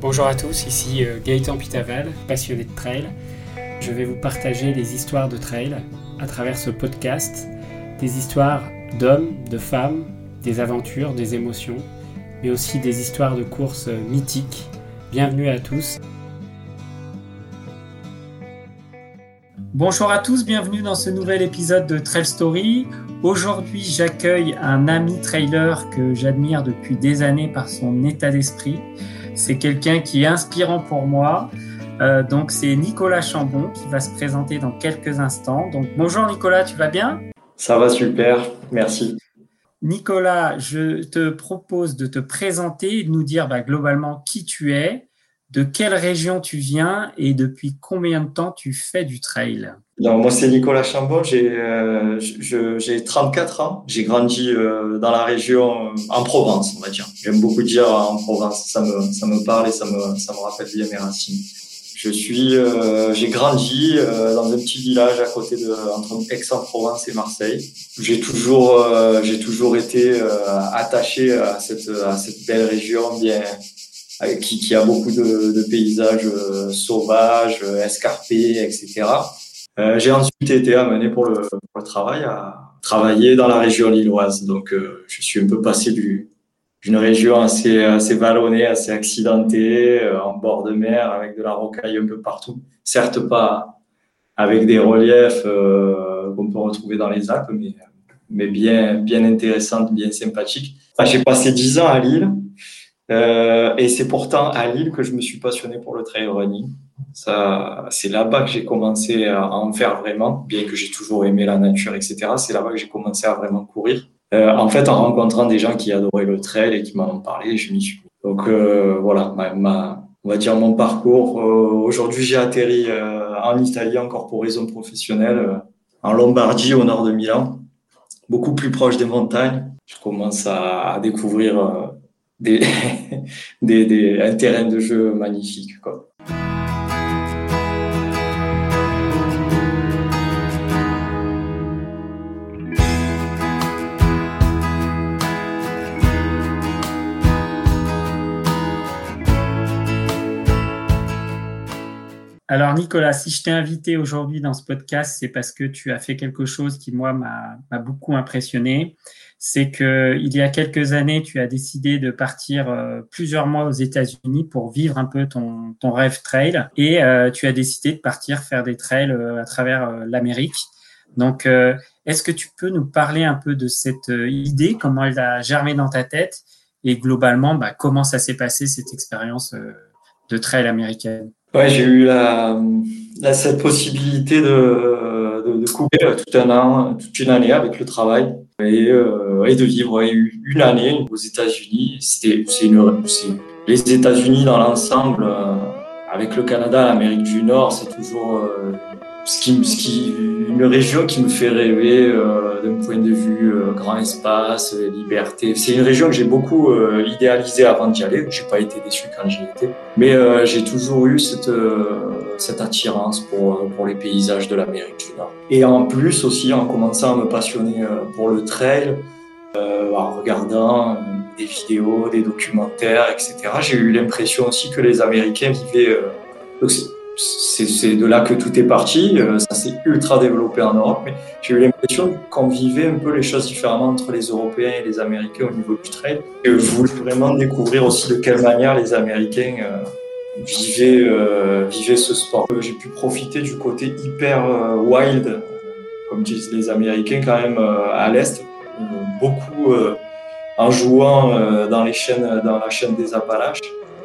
Bonjour à tous, ici euh, Gaëtan Pitaval, passionné de trail. Je vais vous partager des histoires de trail à travers ce podcast, des histoires d'hommes, de femmes, des aventures, des émotions, mais aussi des histoires de courses euh, mythiques. Bienvenue à tous. Bonjour à tous, bienvenue dans ce nouvel épisode de Trail Story. Aujourd'hui, j'accueille un ami trailer que j'admire depuis des années par son état d'esprit. C'est quelqu'un qui est inspirant pour moi. Euh, donc c'est Nicolas Chambon qui va se présenter dans quelques instants. Donc bonjour Nicolas, tu vas bien? Ça va super, merci. Nicolas, je te propose de te présenter et de nous dire bah, globalement qui tu es, de quelle région tu viens et depuis combien de temps tu fais du trail? Moi, c'est Nicolas Chambon, j'ai euh, 34 ans. J'ai grandi euh, dans la région, euh, en Provence, on va dire. J'aime beaucoup dire en Provence, ça me, ça me parle et ça me, ça me rappelle bien mes racines. Je suis, euh, j'ai grandi dans un petit village à côté de entre Aix-en-Provence et Marseille. J'ai toujours, j'ai toujours été attaché à cette, à cette belle région bien, qui, qui a beaucoup de, de paysages sauvages, escarpés, etc. Euh, j'ai ensuite été amené pour le, pour le, travail à travailler dans la région lilloise. Donc, euh, je suis un peu passé du, d'une région assez, assez vallonnée, assez accidentée, euh, en bord de mer, avec de la rocaille un peu partout. Certes, pas avec des reliefs euh, qu'on peut retrouver dans les Alpes, mais, mais bien, bien intéressante, bien sympathique. j'ai passé dix ans à Lille. Euh, et c'est pourtant à Lille que je me suis passionné pour le trail running. Ça, c'est là-bas que j'ai commencé à en faire vraiment, bien que j'ai toujours aimé la nature, etc. C'est là-bas que j'ai commencé à vraiment courir. Euh, en fait, en rencontrant des gens qui adoraient le trail et qui m'en ont parlé, je m'y suis. Donc euh, voilà, ma, on va dire mon parcours. Aujourd'hui, j'ai atterri en Italie encore pour raison professionnelle, en Lombardie, au nord de Milan, beaucoup plus proche des montagnes. Je commence à découvrir un terrain de jeu magnifique. Alors Nicolas, si je t'ai invité aujourd'hui dans ce podcast, c'est parce que tu as fait quelque chose qui, moi, m'a beaucoup impressionné. C'est que il y a quelques années, tu as décidé de partir euh, plusieurs mois aux États-Unis pour vivre un peu ton, ton rêve trail. Et euh, tu as décidé de partir faire des trails euh, à travers l'Amérique. Donc, est-ce que tu peux nous parler un peu de cette idée, comment elle a germé dans ta tête? Et globalement, bah, comment ça s'est passé cette expérience de trail américaine? Ouais, j'ai eu la, la, cette possibilité de, de, couper tout un an, toute une année avec le travail et, euh, et de vivre une année aux États-Unis. C'était, les États-Unis dans l'ensemble, euh, avec le Canada, l'Amérique du Nord, c'est toujours euh, ce qui, ce qui, une région qui me fait rêver euh, d'un point de vue euh, grand espace, liberté. C'est une région que j'ai beaucoup euh, idéalisée avant d'y aller. J'ai pas été déçu quand j'y étais, mais euh, j'ai toujours eu cette euh, cette attirance pour pour les paysages de l'Amérique du Nord. Et en plus aussi en commençant à me passionner pour le trail, en regardant des vidéos, des documentaires, etc. J'ai eu l'impression aussi que les Américains vivaient c'est de là que tout est parti. Euh, ça s'est ultra développé en Europe, mais j'ai eu l'impression qu'on vivait un peu les choses différemment entre les Européens et les Américains au niveau du trail. Et je voulais vraiment découvrir aussi de quelle manière les Américains euh, vivaient, euh, vivaient ce sport. J'ai pu profiter du côté hyper wild, comme disent les Américains quand même à l'est, beaucoup en jouant dans les chaînes, dans la chaîne des Appalaches.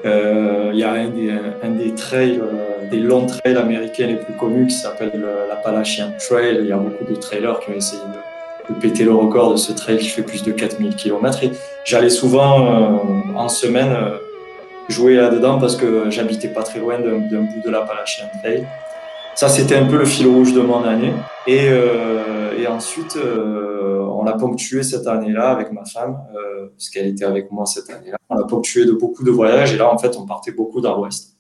Euh, il y a un des, un des trails, euh, des longs trails américains les plus connus qui s'appelle l'Appalachian Trail. Il y a beaucoup de trailers qui ont essayé de, de, péter le record de ce trail qui fait plus de 4000 km. J'allais souvent euh, en semaine jouer là-dedans parce que j'habitais pas très loin d'un bout de l'Appalachian Trail. Ça, c'était un peu le fil rouge de mon année. Et, euh, et ensuite, euh, on a ponctué cette année-là avec ma femme, euh, parce qu'elle était avec moi cette année-là. On a ponctué de beaucoup de voyages. Et là, en fait, on partait beaucoup dans l'Ouest.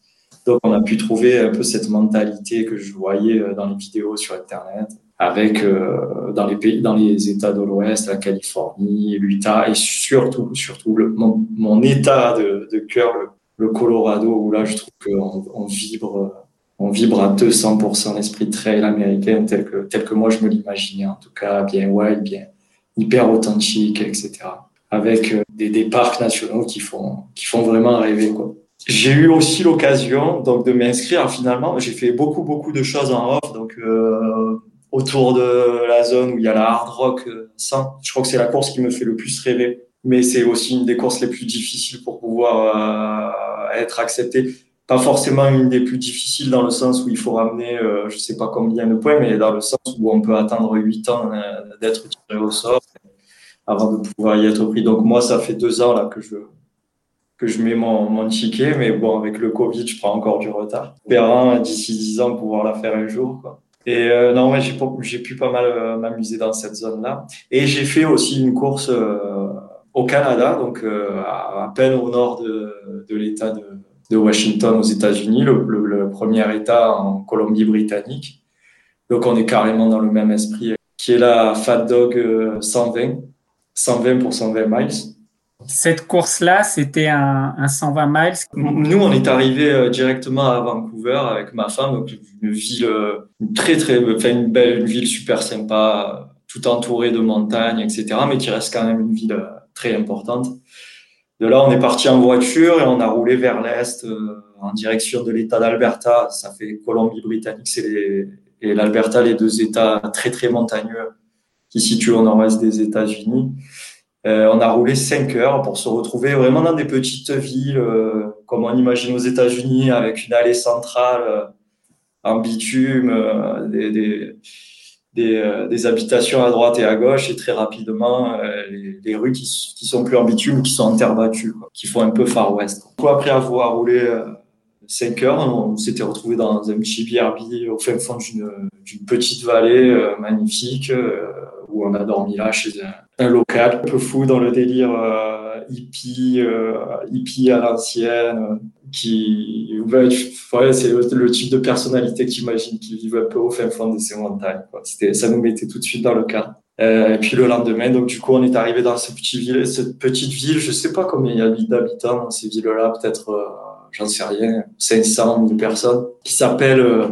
Donc, on a pu trouver un peu cette mentalité que je voyais euh, dans les vidéos sur Internet, avec euh, dans les pays, dans les États de l'Ouest, la Californie, l'Utah, et surtout, surtout le, mon, mon, état de, de cœur, le Colorado, où là, je trouve qu'on on vibre, on vibre à 200% l'esprit trail américain tel que, tel que moi je me l'imaginais, en tout cas, bien wild, bien hyper authentique, etc. Avec euh, des, des parcs nationaux qui font, qui font vraiment rêver, quoi. J'ai eu aussi l'occasion donc de m'inscrire finalement. J'ai fait beaucoup beaucoup de choses en off, donc euh, autour de la zone où il y a la hard rock 100. Euh, je crois que c'est la course qui me fait le plus rêver mais c'est aussi une des courses les plus difficiles pour pouvoir euh, être accepté. Pas forcément une des plus difficiles dans le sens où il faut ramener, euh, je sais pas combien de points, mais dans le sens où on peut attendre 8 ans euh, d'être tiré au sort avant de pouvoir y être pris. Donc moi, ça fait deux ans là que je que je mets mon, ticket, mais bon, avec le Covid, je prends encore du retard. Espérant d'ici 10 ans pouvoir la faire un jour. Et euh, non, ouais, j'ai pu pas mal m'amuser dans cette zone-là. Et j'ai fait aussi une course au Canada, donc euh, à, peine au nord de, l'État de, Washington aux États-Unis, le, premier État en Colombie-Britannique. Donc on est carrément dans le même esprit, qui est la Fat Dog 120, 120 pour 120 miles. Cette course-là, c'était un, un, 120 miles. Nous, on est arrivé euh, directement à Vancouver avec ma femme, une ville une très très, enfin une belle, une ville super sympa, tout entourée de montagnes, etc. Mais qui reste quand même une ville très importante. De là, on est parti en voiture et on a roulé vers l'est euh, en direction de l'État d'Alberta. Ça fait Colombie-Britannique, et l'Alberta, les deux États très très montagneux qui situent au nord-est des États-Unis. Euh, on a roulé cinq heures pour se retrouver vraiment dans des petites villes, euh, comme on imagine aux États-Unis, avec une allée centrale euh, en bitume, des, des habitations à droite et à gauche et très rapidement les, rues qui, qui, sont plus en bitume, qui sont en terre battue, qui font un peu Far West. Après avoir roulé euh, 5 heures, on s'était retrouvé dans un petit BRB au fin fond d'une petite vallée magnifique où on a dormi là chez un, local un peu fou dans le délire hippie, hippie à l'ancienne qui, ouais, c'est le, type de personnalité que imagines qui vivent un peu au fin fond de ces montagnes. Quoi. C'était, ça nous mettait tout de suite dans le cadre. Euh, et puis le lendemain, donc du coup, on est arrivé dans ce petit ville, cette petite ville. Je sais pas combien il y a d'habitants dans ces villes-là, peut-être, euh, j'en sais rien, 500 000 personnes, qui s'appelle euh,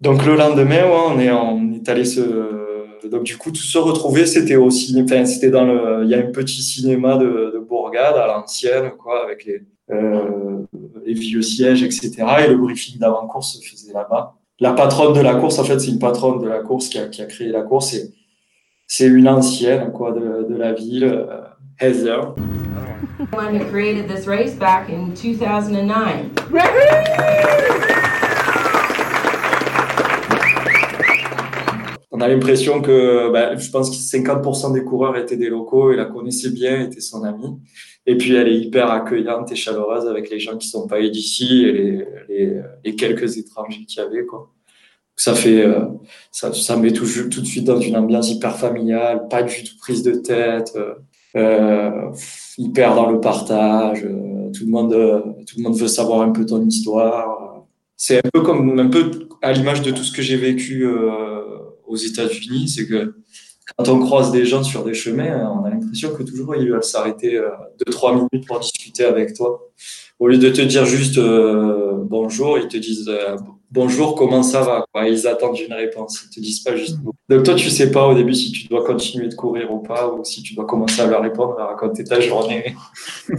Donc le lendemain, ouais, on est, on est allé se donc du coup tout se retrouver c'était aussi enfin c'était dans le il y a un petit cinéma de, de Bourgade à l'ancienne quoi avec les euh, les vieux sièges, etc. Et le briefing d'avant-course se faisait là-bas. La patronne de la course, en fait, c'est une patronne de la course qui a, qui a créé la course. Et c'est une ancienne quoi, de, de la ville, euh, Heather. When created this race back in 2009. On a l'impression que bah, je pense que 50% des coureurs étaient des locaux et la connaissaient bien, étaient son amie. Et puis elle est hyper accueillante et chaleureuse avec les gens qui sont pas d'ici et les, les, les, quelques étrangers qu'il y avait quoi. Ça fait euh, ça, ça met tout, tout de suite dans une ambiance hyper familiale, pas du tout prise de tête, euh, euh hyper dans le partage. Euh, tout le monde tout le monde veut savoir un peu ton histoire. C'est un peu comme un peu à l'image de tout ce que j'ai vécu aux États-Unis, c'est que quand on croise des gens sur des chemins, on a l'impression que toujours ils veulent s'arrêter euh, deux trois minutes pour discuter avec toi. Au lieu de te dire juste euh, bonjour, ils te disent euh, bonjour, comment ça va quoi. Ils attendent une réponse. Ils te disent pas juste. Donc toi, tu sais pas au début si tu dois continuer de courir ou pas, ou si tu dois commencer à leur répondre, à raconter ta journée.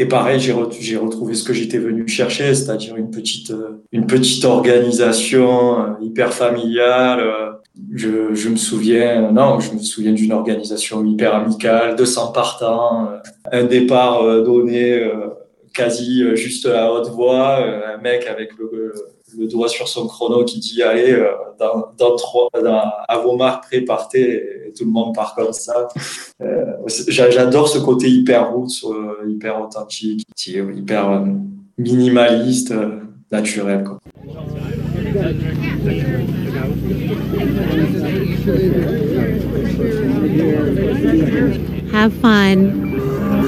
Et pareil, j'ai, retrouvé ce que j'étais venu chercher, c'est-à-dire une petite, une petite organisation hyper familiale je, me souviens, non, je me souviens d'une organisation hyper amicale, 200 partants, euh, un départ euh, donné euh, quasi juste à haute voix, un mec avec le, doigt sur son chrono qui dit allez, dans, trois, à vos marques, prépartez, et tout le monde part comme ça. J'adore ce côté hyper roots, hyper authentique, hyper minimaliste, naturel. Quoi. Have fun.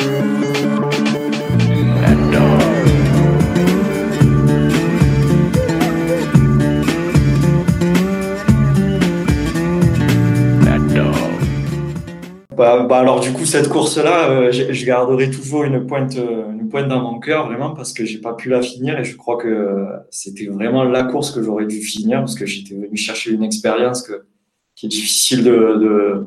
Bah, bah alors du coup cette course-là, euh, je, garderai toujours une pointe, une pointe dans mon cœur vraiment parce que j'ai pas pu la finir et je crois que c'était vraiment la course que j'aurais dû finir parce que j'étais venu chercher une expérience que, qui est difficile de,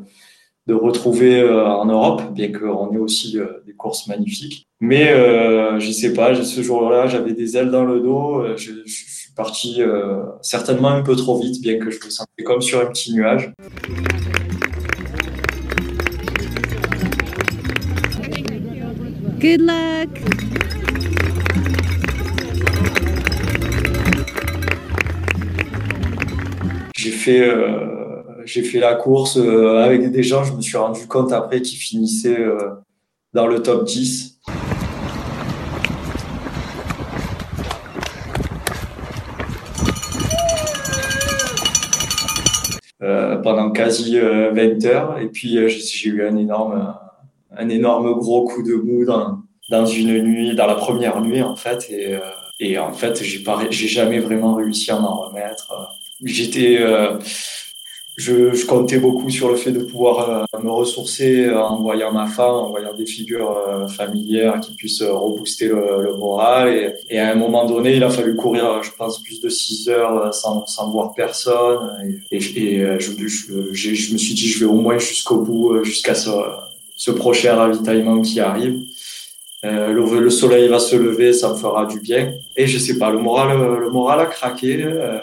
de, retrouver en Europe, bien qu'on ait aussi des courses magnifiques. Mais euh, je sais pas, ce jour-là, j'avais des ailes dans le dos. Je suis parti certainement un peu trop vite, bien que je me sentais comme sur un petit nuage. Good luck! J'ai fait, euh, j'ai fait la course euh, avec des gens, je me suis rendu compte après qu'ils finissaient euh, dans le top 10. pendant quasi 20 heures et puis j'ai eu un énorme un énorme gros coup de mou dans, dans une nuit, dans la première nuit en fait. Et, euh, et en fait, j'ai pas, j'ai jamais vraiment réussi à m'en remettre. J'étais, euh, je, je, comptais beaucoup sur le fait de pouvoir euh, me ressourcer en voyant ma femme, en voyant des figures familières qui puissent rebooster le, le moral. Et, et, à un moment donné, il a fallu courir, je pense, plus de 6 heures sans, sans voir personne. Et, et, je, je, je, me suis dit, je vais au moins jusqu'au bout, jusqu'à ce ce prochain ravitaillement qui arrive. Euh, le, le, soleil va se lever, ça me fera du bien. Et je sais pas, le moral, le moral a craqué. Euh,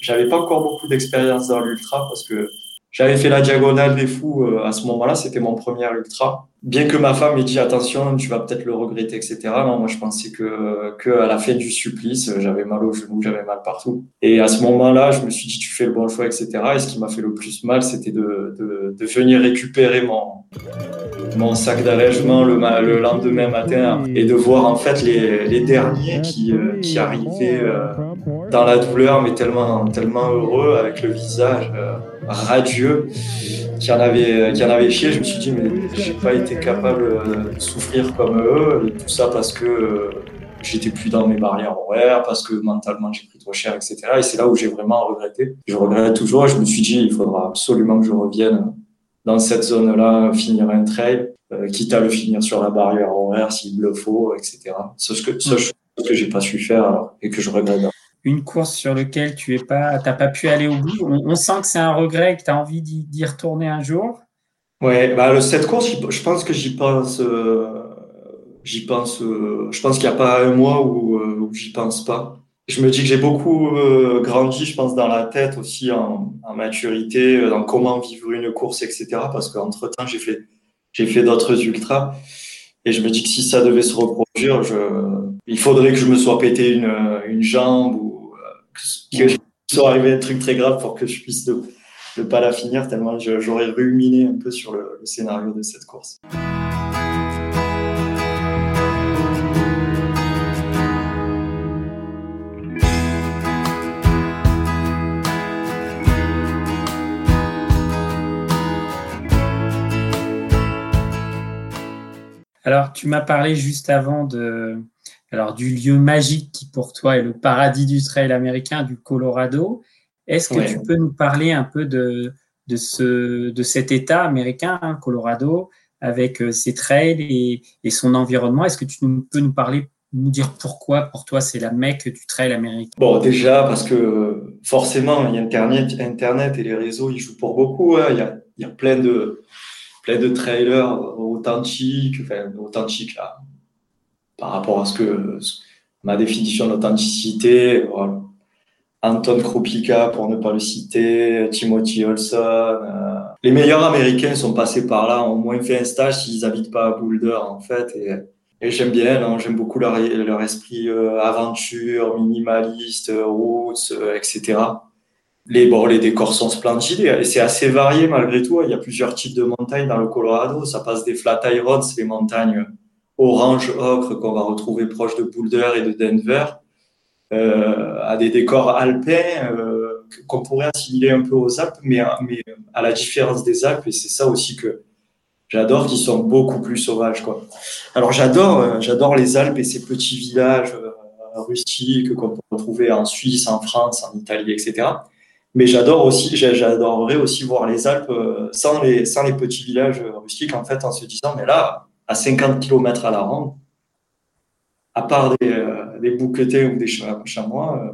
J'avais pas encore beaucoup d'expérience dans l'ultra parce que j'avais fait la diagonale des fous euh, à ce moment-là, c'était mon premier ultra. Bien que ma femme ait dit attention, tu vas peut-être le regretter, etc. Non, moi je pensais que, que à la fin du supplice, j'avais mal au genou, j'avais mal partout. Et à ce moment-là, je me suis dit tu fais le bon choix, etc. Et ce qui m'a fait le plus mal, c'était de, de, de, venir récupérer mon, mon sac d'allègement le, le, lendemain matin et de voir en fait les, les derniers qui, euh, qui arrivaient euh, dans la douleur, mais tellement, tellement heureux avec le visage radieux qui en avait qui en avait chié je me suis dit mais j'ai pas été capable de souffrir comme eux et tout ça parce que euh, j'étais plus dans mes barrières horaires parce que mentalement j'ai pris trop cher etc et c'est là où j'ai vraiment regretté. Je regrette toujours je me suis dit il faudra absolument que je revienne dans cette zone là finir un trail euh, quitte à le finir sur la barrière horaire s'il le faut etc ce que ce que j'ai pas su faire et que je regrette. Une course sur laquelle tu n'as pas, pas pu aller au bout. On, sent que c'est un regret, que tu as envie d'y retourner un jour. Ouais, bah, cette course, je pense que j'y pense. Euh, j'y pense. Euh, je pense qu'il n'y a pas un mois où, euh, où j'y pense pas. Je me dis que j'ai beaucoup grandi, je pense, dans la tête aussi en, en, maturité, dans comment vivre une course, etc. Parce qu'entre temps, j'ai fait, j'ai fait d'autres ultras. Et je me dis que si ça devait se reproduire, je, il faudrait que je me sois pété une, une jambe ou qu'il soit arrivé un truc très grave pour que je puisse ne, pas la finir, tellement j'aurais ruminé un peu sur le, le scénario de cette course. Alors, tu m'as parlé juste avant de, alors du lieu magique qui pour toi est le paradis du trail américain du Colorado. Est-ce que tu peux nous parler un peu de, de, ce, de cet État américain, hein, Colorado, avec euh, ses trails et, et son environnement? Est-ce que tu peux nous parler, nous dire pourquoi pour toi c'est la mecque du trail américain? Bon, déjà parce que forcément, il y a Internet, Internet et les réseaux, ils jouent pour beaucoup. Hein. Il, y a, il y a plein de plein de trailers authentiques, enfin authentiques là, par rapport à ce que ma définition d'authenticité. Anton Krupica, pour ne pas le citer, Timothy Olson. Euh, les meilleurs Américains sont passés par là, ont moins fait un stage s'ils habitent pas à Boulder, en fait. Et, et j'aime bien, j'aime beaucoup leur, leur esprit euh, aventure, minimaliste, roots, euh, etc. Les, bon, les décors sont splendides et c'est assez varié malgré tout. Il y a plusieurs types de montagnes dans le Colorado. Ça passe des flat irons, les montagnes orange ocre qu'on va retrouver proche de Boulder et de Denver, euh, à des décors alpins euh, qu'on pourrait assimiler un peu aux Alpes, mais, à la différence des Alpes, et c'est ça aussi que j'adore, qui sont beaucoup plus sauvages. Quoi. Alors j'adore, euh, j'adore les Alpes et ces petits villages rustiques qu'on peut retrouver en Suisse, en France, en Italie, etc. Mais j'adore aussi, j'adorerais aussi voir les Alpes sans les, sans les petits villages rustiques, en fait, en se disant, mais là, à 50 km à la ronde, à part des, euh, des bouquetés ou des chamois, euh,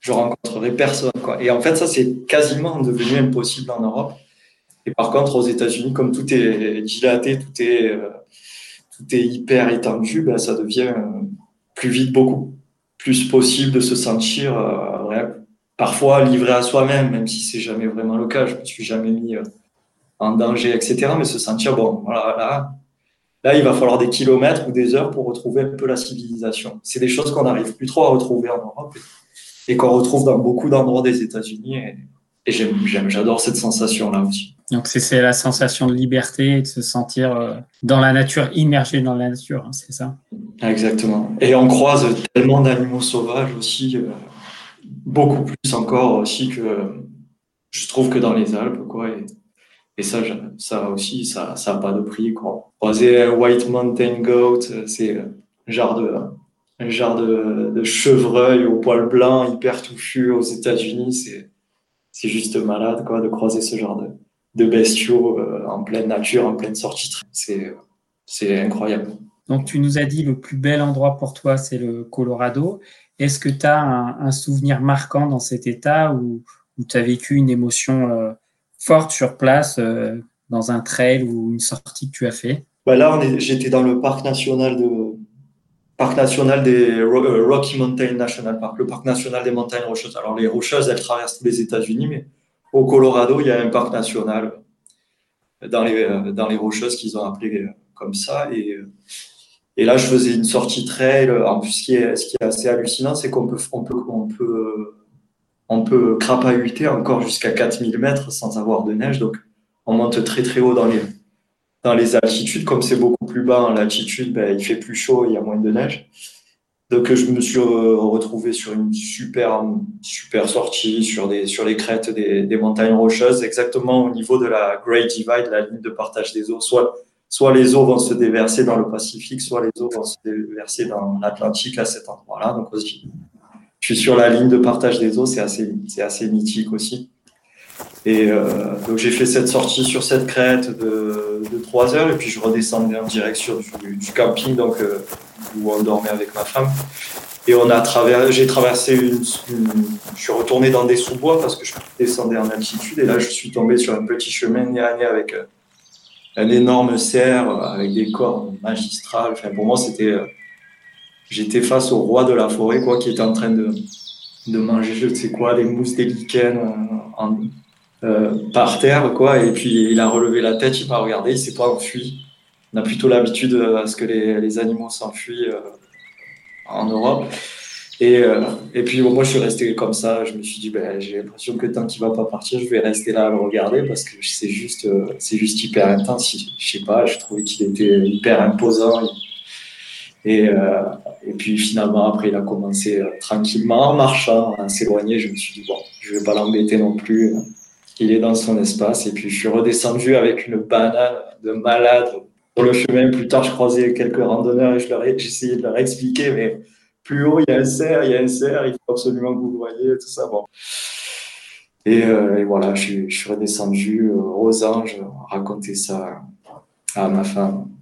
je rencontrerai personne. Quoi. Et en fait, ça, c'est quasiment devenu impossible en Europe. Et par contre, aux États-Unis, comme tout est dilaté, tout est, euh, tout est hyper étendu, ben, ça devient plus vite, beaucoup plus possible de se sentir parfois livré à soi-même, même si c'est jamais vraiment le cas. Je me suis jamais mis en danger, etc. Mais se sentir, bon, voilà, là, Là, il va falloir des kilomètres ou des heures pour retrouver un peu la civilisation. C'est des choses qu'on n'arrive plus trop à retrouver en Europe et, qu'on retrouve dans beaucoup d'endroits des États-Unis. Et, j'aime, j'adore cette sensation-là aussi. Donc c'est, la sensation de liberté et de se sentir euh, dans la nature, immergé dans la nature, hein, c'est ça? Exactement. Et on croise tellement d'animaux sauvages aussi, euh, beaucoup plus encore aussi que je trouve que dans les Alpes, quoi. Et ça, ça aussi, ça n'a pas de prix. Quoi. Croiser White Mountain Goat, c'est un genre de, un genre de, chevreuil au poil blanc, hyper touffu aux États-Unis. C'est, c'est juste malade quoi, de croiser ce genre de, de bestiaux euh, en pleine nature, en pleine sortie. C'est, c'est incroyable. Donc, tu nous as dit le plus bel endroit pour toi, c'est le Colorado. Est-ce que tu as un, souvenir marquant dans cet état où, où tu as vécu une émotion euh, forte sur place euh, dans un trail ou une sortie que tu as fait? Bah Là, j'étais dans le parc national de parc national des euh, Rocky Mountain National Park, le parc national des montagnes rocheuses. Alors les rocheuses, elles traversent les États-Unis, mais au Colorado, il y a un parc national dans les euh, dans les rocheuses qu'ils ont appelé comme ça et et là, je faisais une sortie trail. En plus, ce qui est, ce qui est assez hallucinant, c'est qu'on peut, on peut, on peut on peut crapahuter encore jusqu'à 4000 mètres sans avoir de neige. Donc, on monte très très haut dans les, dans les altitudes. Comme c'est beaucoup plus bas en latitude, ben, il fait plus chaud, il y a moins de neige. Donc, je me suis retrouvé sur une super, super sortie sur, des, sur les crêtes des, des montagnes rocheuses, exactement au niveau de la Great Divide, la ligne de partage des eaux. Soit, soit les eaux vont se déverser dans le Pacifique, soit les eaux vont se déverser dans l'Atlantique à cet endroit-là. Donc, aussi, je suis sur la ligne de partage des eaux, c'est assez, c'est assez mythique aussi. Et euh, donc j'ai fait cette sortie sur cette crête de, de 3 heures et puis je redescendais en direction du, du camping donc, euh, où on dormait avec ma femme. Et on a traversé, j'ai traversé une, je suis retourné dans des sous-bois parce que je descendais en altitude et là je suis tombé sur un petit chemin nez avec euh, un énorme cerf avec des cornes magistrales. Enfin, pour moi c'était j'étais face au roi de la forêt, quoi, qui était en train de, de manger, je ne sais quoi, des mousses, des lichens euh, euh, par terre, quoi. Et puis il a relevé la tête, il m'a regardé, il s'est pas enfui. On a plutôt l'habitude à ce que les, les animaux s'enfuient euh, en Europe. Et, euh, et puis moi, je suis resté comme ça. Je me suis dit, ben, j'ai l'impression que tant qu'il va pas partir, je vais rester là à le regarder parce que c'est juste, c'est juste hyper intense. Je sais pas, je trouvais qu'il était hyper imposant. Et, euh, et puis finalement, après, il a commencé euh, tranquillement, en marchant, à s'éloigner. Je me suis dit, bon, je vais pas l'embêter non plus. Il est dans son espace. Et puis je suis redescendu avec une banane de malade sur le chemin. Plus tard, je croisais quelques randonneurs et je essayé de leur expliquer, mais plus haut, il y a un cerf, il y a un cerf, il faut absolument que vous le voyez, tout ça. Bon. Et, euh, voilà, je, je, suis redescendu aux anges, raconter ça à ma femme.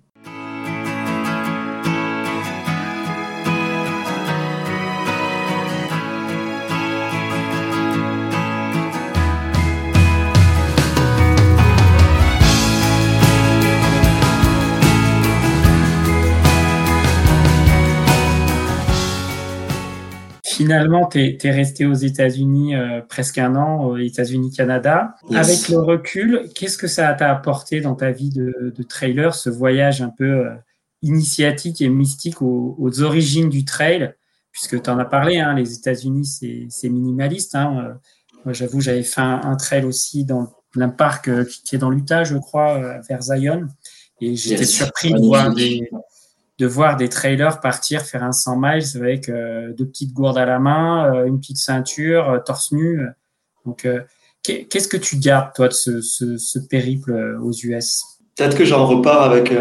Finalement, tu es, resté aux États-Unis euh, presque un an, aux États-Unis-Canada. Avec le recul, qu'est-ce que ça t'a apporté dans ta vie de, de trailer, ce voyage un peu euh, initiatique et mystique aux, origines du trail? Puisque tu en as parlé, hein, les États-Unis, c'est minimaliste. Hein. Euh, moi, j'avoue, j'avais fait un, trail aussi dans un parc qui est dans l'Utah, je crois, vers Zion. Et j'étais surpris de voir des, de voir des trailers partir faire un 100 miles avec euh, deux petites gourdes à la main, euh, une petite ceinture, euh, torse nu. Donc, qu'est-ce que tu gardes, toi, de ce, périple aux US Peut-être que j'en repars avec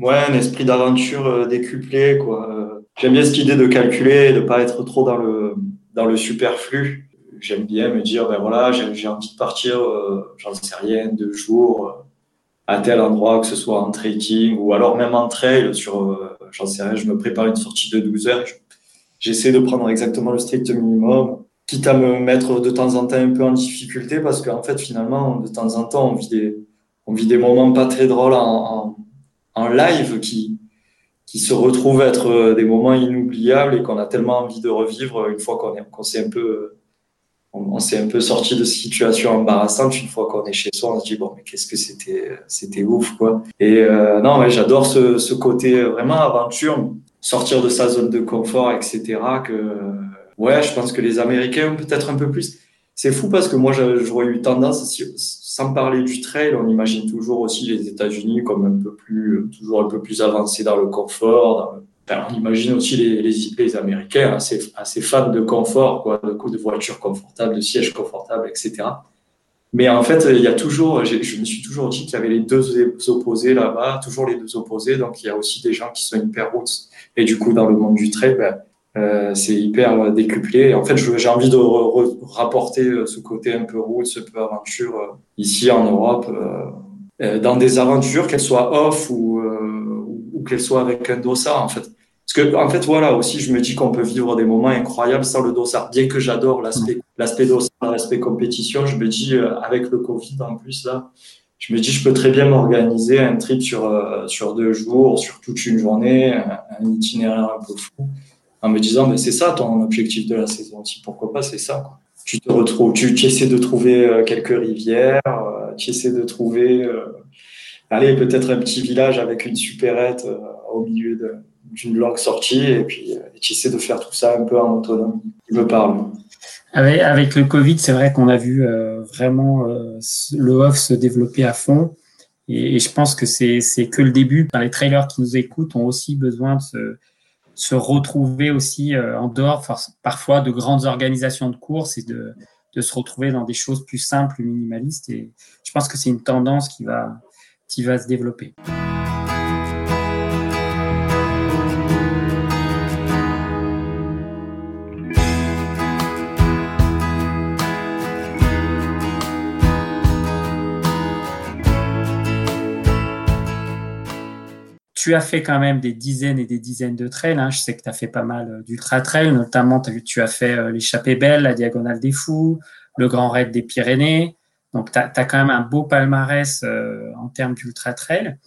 ouais, un esprit d'aventure décuplé. quoi. J'aime bien cette idée de calculer, de pas être trop dans le, dans le superflu. j'aime bien me dire, ben voilà, j'ai envie de partir, j'en sais rien, deux jours à tel endroit, que ce soit en trekking ou alors même en trail, sur, j'en sais rien, je me prépare une sortie de 12 heures, j'essaie de prendre exactement le strict minimum, quitte à me mettre de temps en temps un peu en difficulté parce qu'en fait, finalement, de temps en temps, on vit des, on vit des moments pas très drôles en, en, live qui, qui se retrouvent être des moments inoubliables et qu'on a tellement envie de revivre une fois qu'on qu'on s'est un peu, on, s'est un peu sorti de situations embarrassantes. Une fois qu'on est chez soi, on se dit bon, mais qu'est-ce que c'était, c'était ouf, quoi. Et euh, non, ouais, j'adore ce, ce côté vraiment aventure, sortir de sa zone de confort, etc. Que ouais, je pense que les Américains peut-être un peu plus. C'est fou parce que moi, j'aurais eu tendance, sans parler du trail, on imagine toujours aussi les États-Unis comme un peu plus, toujours un peu plus avancés dans le confort. On imagine aussi les, les, les Américains assez, assez fans de confort, quoi, de, de voitures confortables, de sièges confortables, etc. Mais en fait, il y a toujours, je me suis toujours dit qu'il y avait les deux opposés là-bas, toujours les deux opposés. Donc, il y a aussi des gens qui sont hyper routes. Et du coup, dans le monde du trail, ben, euh, c'est hyper décuplé. En fait, j'ai envie de rapporter euh, ce côté un peu route, ce peu aventure euh, ici en Europe, dans des aventures, qu'elles soient off ou, ou qu'elles soient avec un dossard, en fait. Parce que, en fait, voilà, aussi, je me dis qu'on peut vivre des moments incroyables sans le dossard. Bien que j'adore l'aspect, l'aspect dossard, l'aspect compétition, je me dis, avec le Covid en plus, là, je me dis, je peux très bien m'organiser un trip sur, sur deux jours, sur toute une journée, un, un itinéraire un peu fou en me disant, mais c'est ça ton objectif de la saison aussi, pourquoi pas, c'est ça. Quoi. Tu te retrouves, tu, tu, essaies de trouver euh, quelques rivières, euh, tu essaies de trouver, euh, allez, peut-être un petit village avec une supérette au milieu d'une longue sortie, et puis tu essaies de faire tout ça un peu en autonomie. Je me parle. Avec, le Covid, c'est vrai qu'on a vu vraiment le off se développer à fond. Et, je pense que c'est que le début. les trailers qui nous écoutent ont aussi besoin de se, se retrouver aussi euh, en dehors parfois de grandes organisations de courses et de, de, se retrouver dans des choses plus simples, minimalistes. Et je pense que c'est une tendance qui va, qui va se développer. Tu as fait quand même des dizaines et des dizaines de trails. Hein. Je sais que tu as fait pas mal euh, d'ultra-trails, notamment tu as fait euh, l'échappée belle, la diagonale des fous, le grand raid des Pyrénées. Donc, tu as, quand même un beau palmarès euh, en termes d'ultra-trail.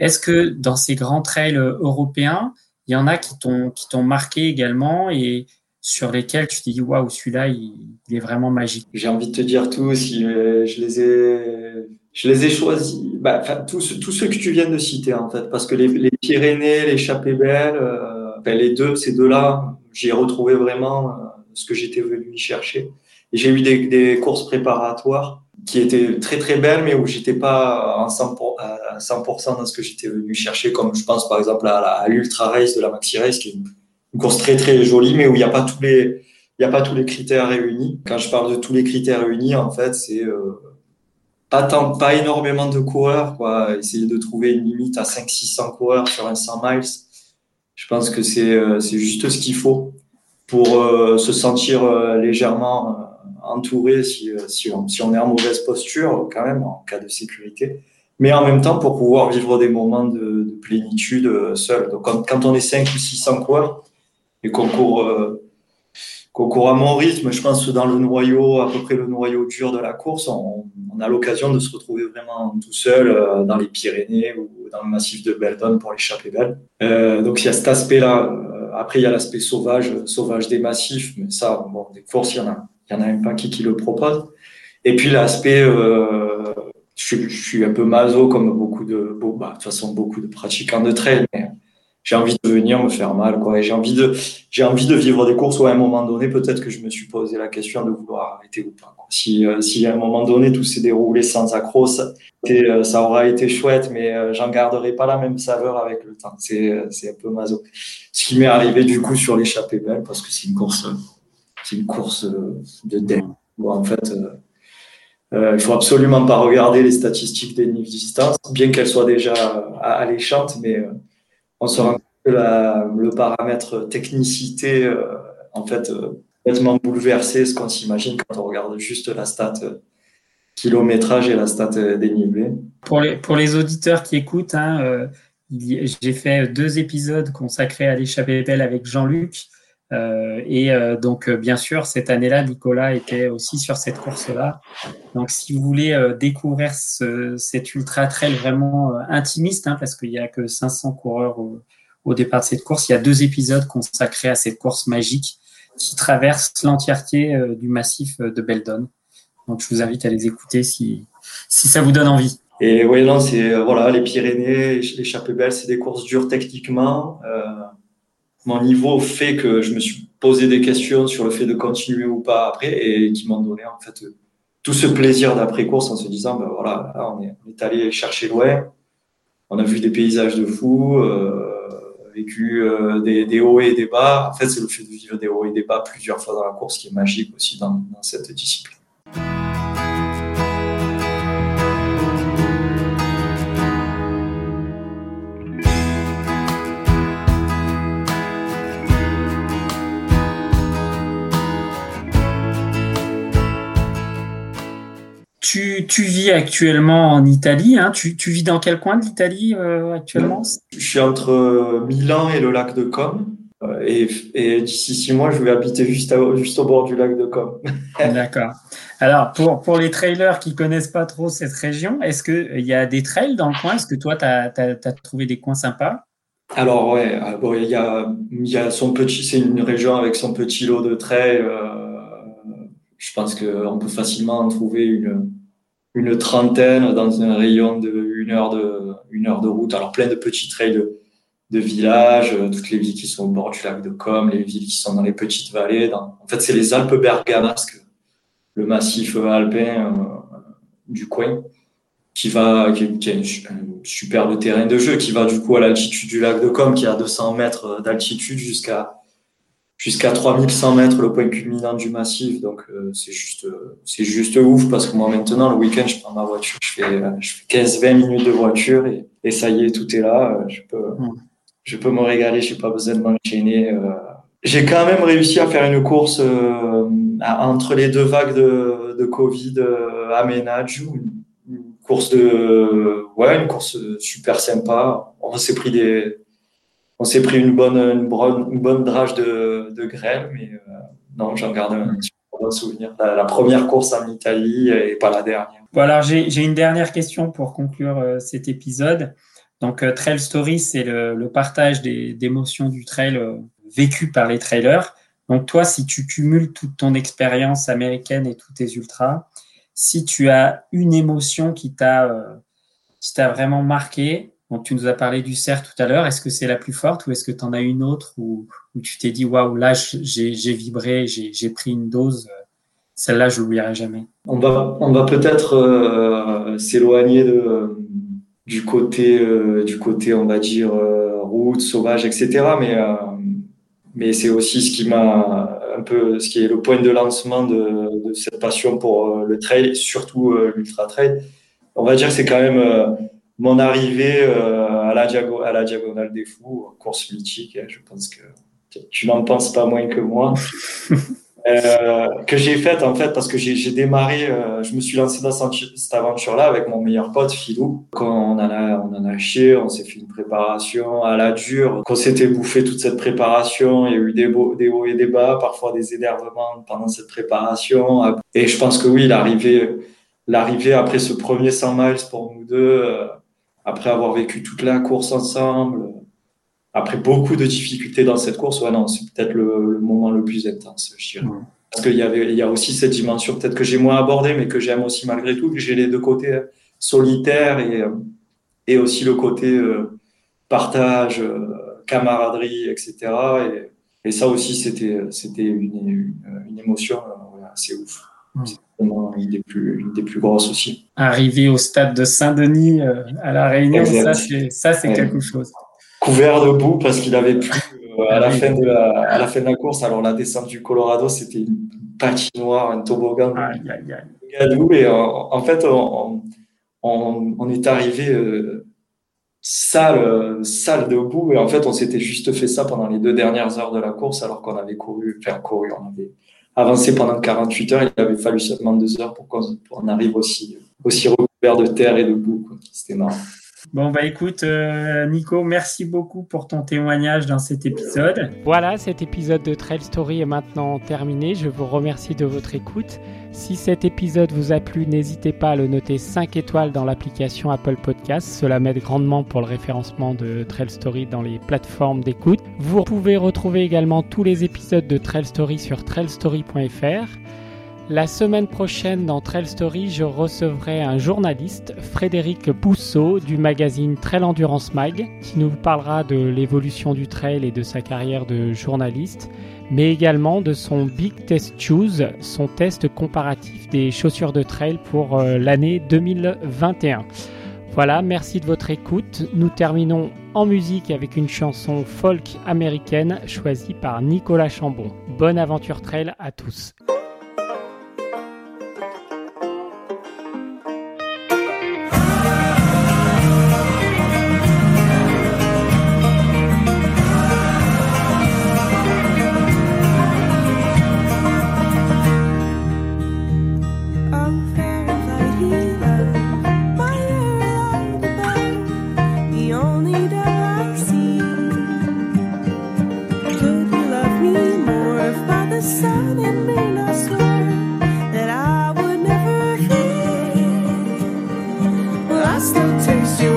Est-ce que dans ces grands trails européens, il y en a qui t'ont marqué également et sur lesquels tu te dis waouh celui-là il, est vraiment magique? J'ai envie de te dire tout si je les ai je les ai choisis, bah, tous, tous ceux que tu viens de citer en fait, parce que les, les Pyrénées, les Chapées Belles, euh, ben, les deux, ces deux-là, j'ai retrouvé vraiment euh, ce que j'étais venu chercher. J'ai eu des, des, courses préparatoires qui étaient très très belles, mais où j'étais pas en 100%, à 100% dans ce que j'étais venu chercher, comme je pense par exemple à, à l'Ultra Race de la Maxi Race, qui est une, course très très jolie, mais où il n'y a pas tous les il n'y a pas tous les critères réunis. Quand je parle de tous les critères réunis, en fait, c'est euh, pas pas énormément de coureurs, quoi. Essayer de trouver une limite à 500-600 coureurs sur un 100 miles. Je pense que c'est, euh, c'est juste ce qu'il faut pour euh, se sentir euh, légèrement entouré si, si, on, si on est en mauvaise posture, quand même, en cas de sécurité. Mais en même temps, pour pouvoir vivre des moments de, de plénitude seul. Donc, quand, on est 5 ou 600 coureurs et qu'on court à mon rythme, je pense dans le noyau, à peu près le noyau dur de la course, on, on a l'occasion de se retrouver vraiment tout seul euh, dans les Pyrénées ou dans le massif de Beldon pour l'échapper belle. Euh, donc il y a cet aspect-là. Euh, après, il y a l'aspect sauvage, sauvage des massifs, mais ça, bon, des courses, il y en a, il y en a même pas qui, qui le propose. Et puis l'aspect, euh, je, je, suis un peu maso comme beaucoup de, bah, de toute façon beaucoup de pratiquants de trail, mais j'ai envie de venir me faire mal, quoi. Et j'ai envie de, j'ai envie de vivre des courses où à un moment donné, peut-être que je me suis posé la question de vouloir arrêter ou pas. Quoi. Si, euh, si à un moment donné tout s'est déroulé sans accroc, ça, euh, ça aura été chouette, mais euh, j'en garderai pas la même saveur avec le temps. C'est, euh, c'est un peu maso. Ce qui m'est arrivé du coup sur l'échappée belle, parce que c'est une course, c'est une course de dingue. Bon, en fait. Euh, il faut absolument pas regarder les statistiques des niveaux distance, bien qu'elles soient déjà alléchantes, mais on se rend compte que le paramètre technicité, euh, en fait, euh, complètement bouleversé ce qu'on s'imagine quand on regarde juste la stat kilométrage et la stat dénivelé. Pour les, pour les auditeurs qui écoutent, hein, j'ai fait deux épisodes consacrés à l'échappée belle avec Jean-Luc. Euh, et euh, donc, euh, bien sûr, cette année-là, Nicolas était aussi sur cette course-là. Donc, si vous voulez découvrir ce, cet ultra trail vraiment intimiste, hein, parce qu'il n'y a que 500 coureurs au, au, départ de cette course, il y a deux épisodes consacrés à cette course magique qui traverse l'entièreté du massif de Beldon. Donc, je vous invite à les écouter si, si ça vous donne envie. Et oui, non, c'est voilà, les Pyrénées, l'échappée belle, c'est des courses dures techniquement. Euh, mon niveau fait que je me suis posé des questions sur le fait de continuer ou pas après et qui m'ont donné en fait tout ce plaisir d'après-course en se disant, ben voilà, on, est, allé chercher loin, on a vu des paysages de fou, euh, vécu euh, des, hauts et des bas. En fait, c'est le fait de vivre des hauts et des bas plusieurs fois dans la course qui est magique aussi dans cette discipline. Tu, vis actuellement en Italie. Hein. Tu, vis dans quel coin de l'Italie euh, actuellement? Je suis entre euh, Milan et le lac de Com. Euh, et, d'ici six mois, je vais habiter juste, juste au bord du lac de Com. D'accord. Alors, pour, pour les trailers qui connaissent pas trop cette région, est-ce qu'il y a des trails dans le coin? Est-ce que toi, tu as, trouvé des coins sympas? Alors ouais, il y a, y a son petit, c'est une région avec son petit lot de trails. je pense qu'on peut facilement en trouver une, une trentaine dans un rayon de une heure de, une heure de route. Alors plein de petits trails de, villages, euh, toutes les villes qui sont au bord du lac de Com, les villes qui sont dans les petites vallées. En fait, c'est les Alpes bergamasques, le massif alpin euh, du coin, qui va, qui, est un superbe terrain de jeu, qui va du coup à l'altitude du lac de Com, qui est à 200 mètres d'altitude jusqu'à jusqu'à 3100 mètres le point culminant du massif. Donc euh, c'est juste c'est juste ouf parce que moi maintenant le week-end je prends ma voiture, je fais je fais 15-20 minutes de voiture et, et, ça y est tout est là. Je peux je peux me régaler, j'ai pas besoin de m'enchaîner. Euh. J'ai quand même réussi à faire une course euh, entre les deux vagues de, de Covid à Ménage, une, une course de ouais une course super sympa. On s'est pris des on s'est pris une bonne, une bonne, drage de, de grêle, mais euh, non, j'en garde un bon souvenir. La, première course en Italie et pas la dernière. Bon, alors j'ai une dernière question pour conclure euh, cet épisode. Donc, euh, Trail Story, c'est le, le, partage des émotions du trail vécu par les trailers. Donc, toi, si tu cumules toute ton expérience américaine et tous tes ultras, si tu as une émotion qui t'a qui t'a vraiment marqué, donc, tu nous as parlé du cerf tout à l'heure. Est-ce que c'est la plus forte ou est-ce que tu en as une autre où, tu t'es dit, waouh, là, j'ai vibré, j'ai pris une dose. Celle-là, je l'oublierai jamais. On va, on va peut-être euh, s'éloigner de, du côté, euh, du côté, on va dire, euh, route, sauvage, etc. Mais, euh, mais c'est aussi ce qui m'a un peu, ce qui est le point de lancement de, de cette passion pour le trail, surtout l'ultra trail. On va dire que c'est quand même mon arrivée euh, à, la à la Diagonale des Fous, course mythique, hein, je pense que tu n'en penses pas moins que moi, euh, que j'ai faite en fait parce que j'ai démarré, euh, je me suis lancé dans cette aventure-là avec mon meilleur pote Philou. Quand on en a, on en a chié, on s'est fait une préparation à la dure, qu'on s'était bouffé toute cette préparation, il y a eu des, beaux, des hauts et des bas, parfois des énervements pendant cette préparation. Et je pense que oui, l'arrivée, l'arrivée après ce premier 100 miles pour nous deux après avoir vécu toute la course ensemble, après beaucoup de difficultés dans cette course, ouais, non, c'est peut-être le, moment le plus intense, je dirais. Parce qu'il y avait, il y a aussi cette dimension peut-être que j'ai moins abordée, mais que j'aime aussi malgré tout, que j'ai les deux côtés solitaires et, et aussi le côté euh, partage, euh, camaraderie, etc. Et, et ça aussi, c'était, c'était une, une, émotion euh, assez ouf une des plus, une des plus grosses aussi. Arriver au stade de Saint-Denis euh, à La Réunion, ça c'est, ça, c'est quelque chose. Couvert de boue parce qu'il avait plu euh, à, la fin de la, à la fin de la course. Alors la descente du Colorado, c'était une patinoire, un toboggan. Aïe, aïe, aïe. Et en, fait, on, on, on, est arrivé euh, sale, sale de Et en fait, on s'était juste fait ça pendant les deux dernières heures de la course alors qu'on avait couru, enfin couru, on avait avancé pendant 48 heures. Il avait fallu seulement deux heures pour qu'on on arrive aussi, aussi recouvert de terre et de boue. C'était marrant. Bon, bah écoute, euh, Nico, merci beaucoup pour ton témoignage dans cet épisode. Voilà, cet épisode de Trail Story est maintenant terminé. Je vous remercie de votre écoute. Si cet épisode vous a plu, n'hésitez pas à le noter 5 étoiles dans l'application Apple Podcast. Cela m'aide grandement pour le référencement de Trail Story dans les plateformes d'écoute. Vous pouvez retrouver également tous les épisodes de Trail Story sur trailstory.fr. La semaine prochaine dans Trail Story, je recevrai un journaliste, Frédéric Pousseau du magazine Trail Endurance Mag, qui nous parlera de l'évolution du trail et de sa carrière de journaliste, mais également de son Big Test Shoes, son test comparatif des chaussures de trail pour euh, l'année 2021. Voilà, merci de votre écoute. Nous terminons en musique avec une chanson folk américaine choisie par Nicolas Chambon. Bonne aventure trail à tous. I still taste you.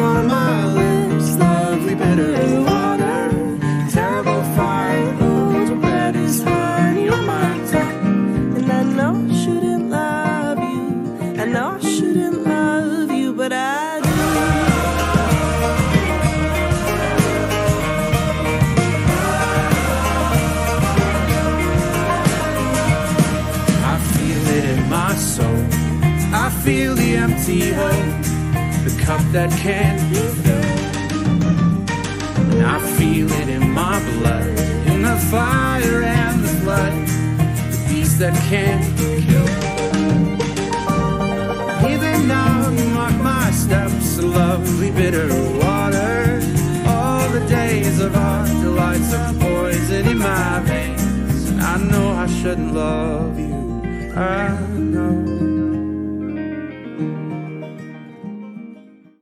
That can't be filled. And I feel it in my blood, in the fire and the flood, the beast that can't be killed. Even now you mark my steps, lovely bitter water. All the days of our delights are poison in my veins. And I know I shouldn't love you. I know.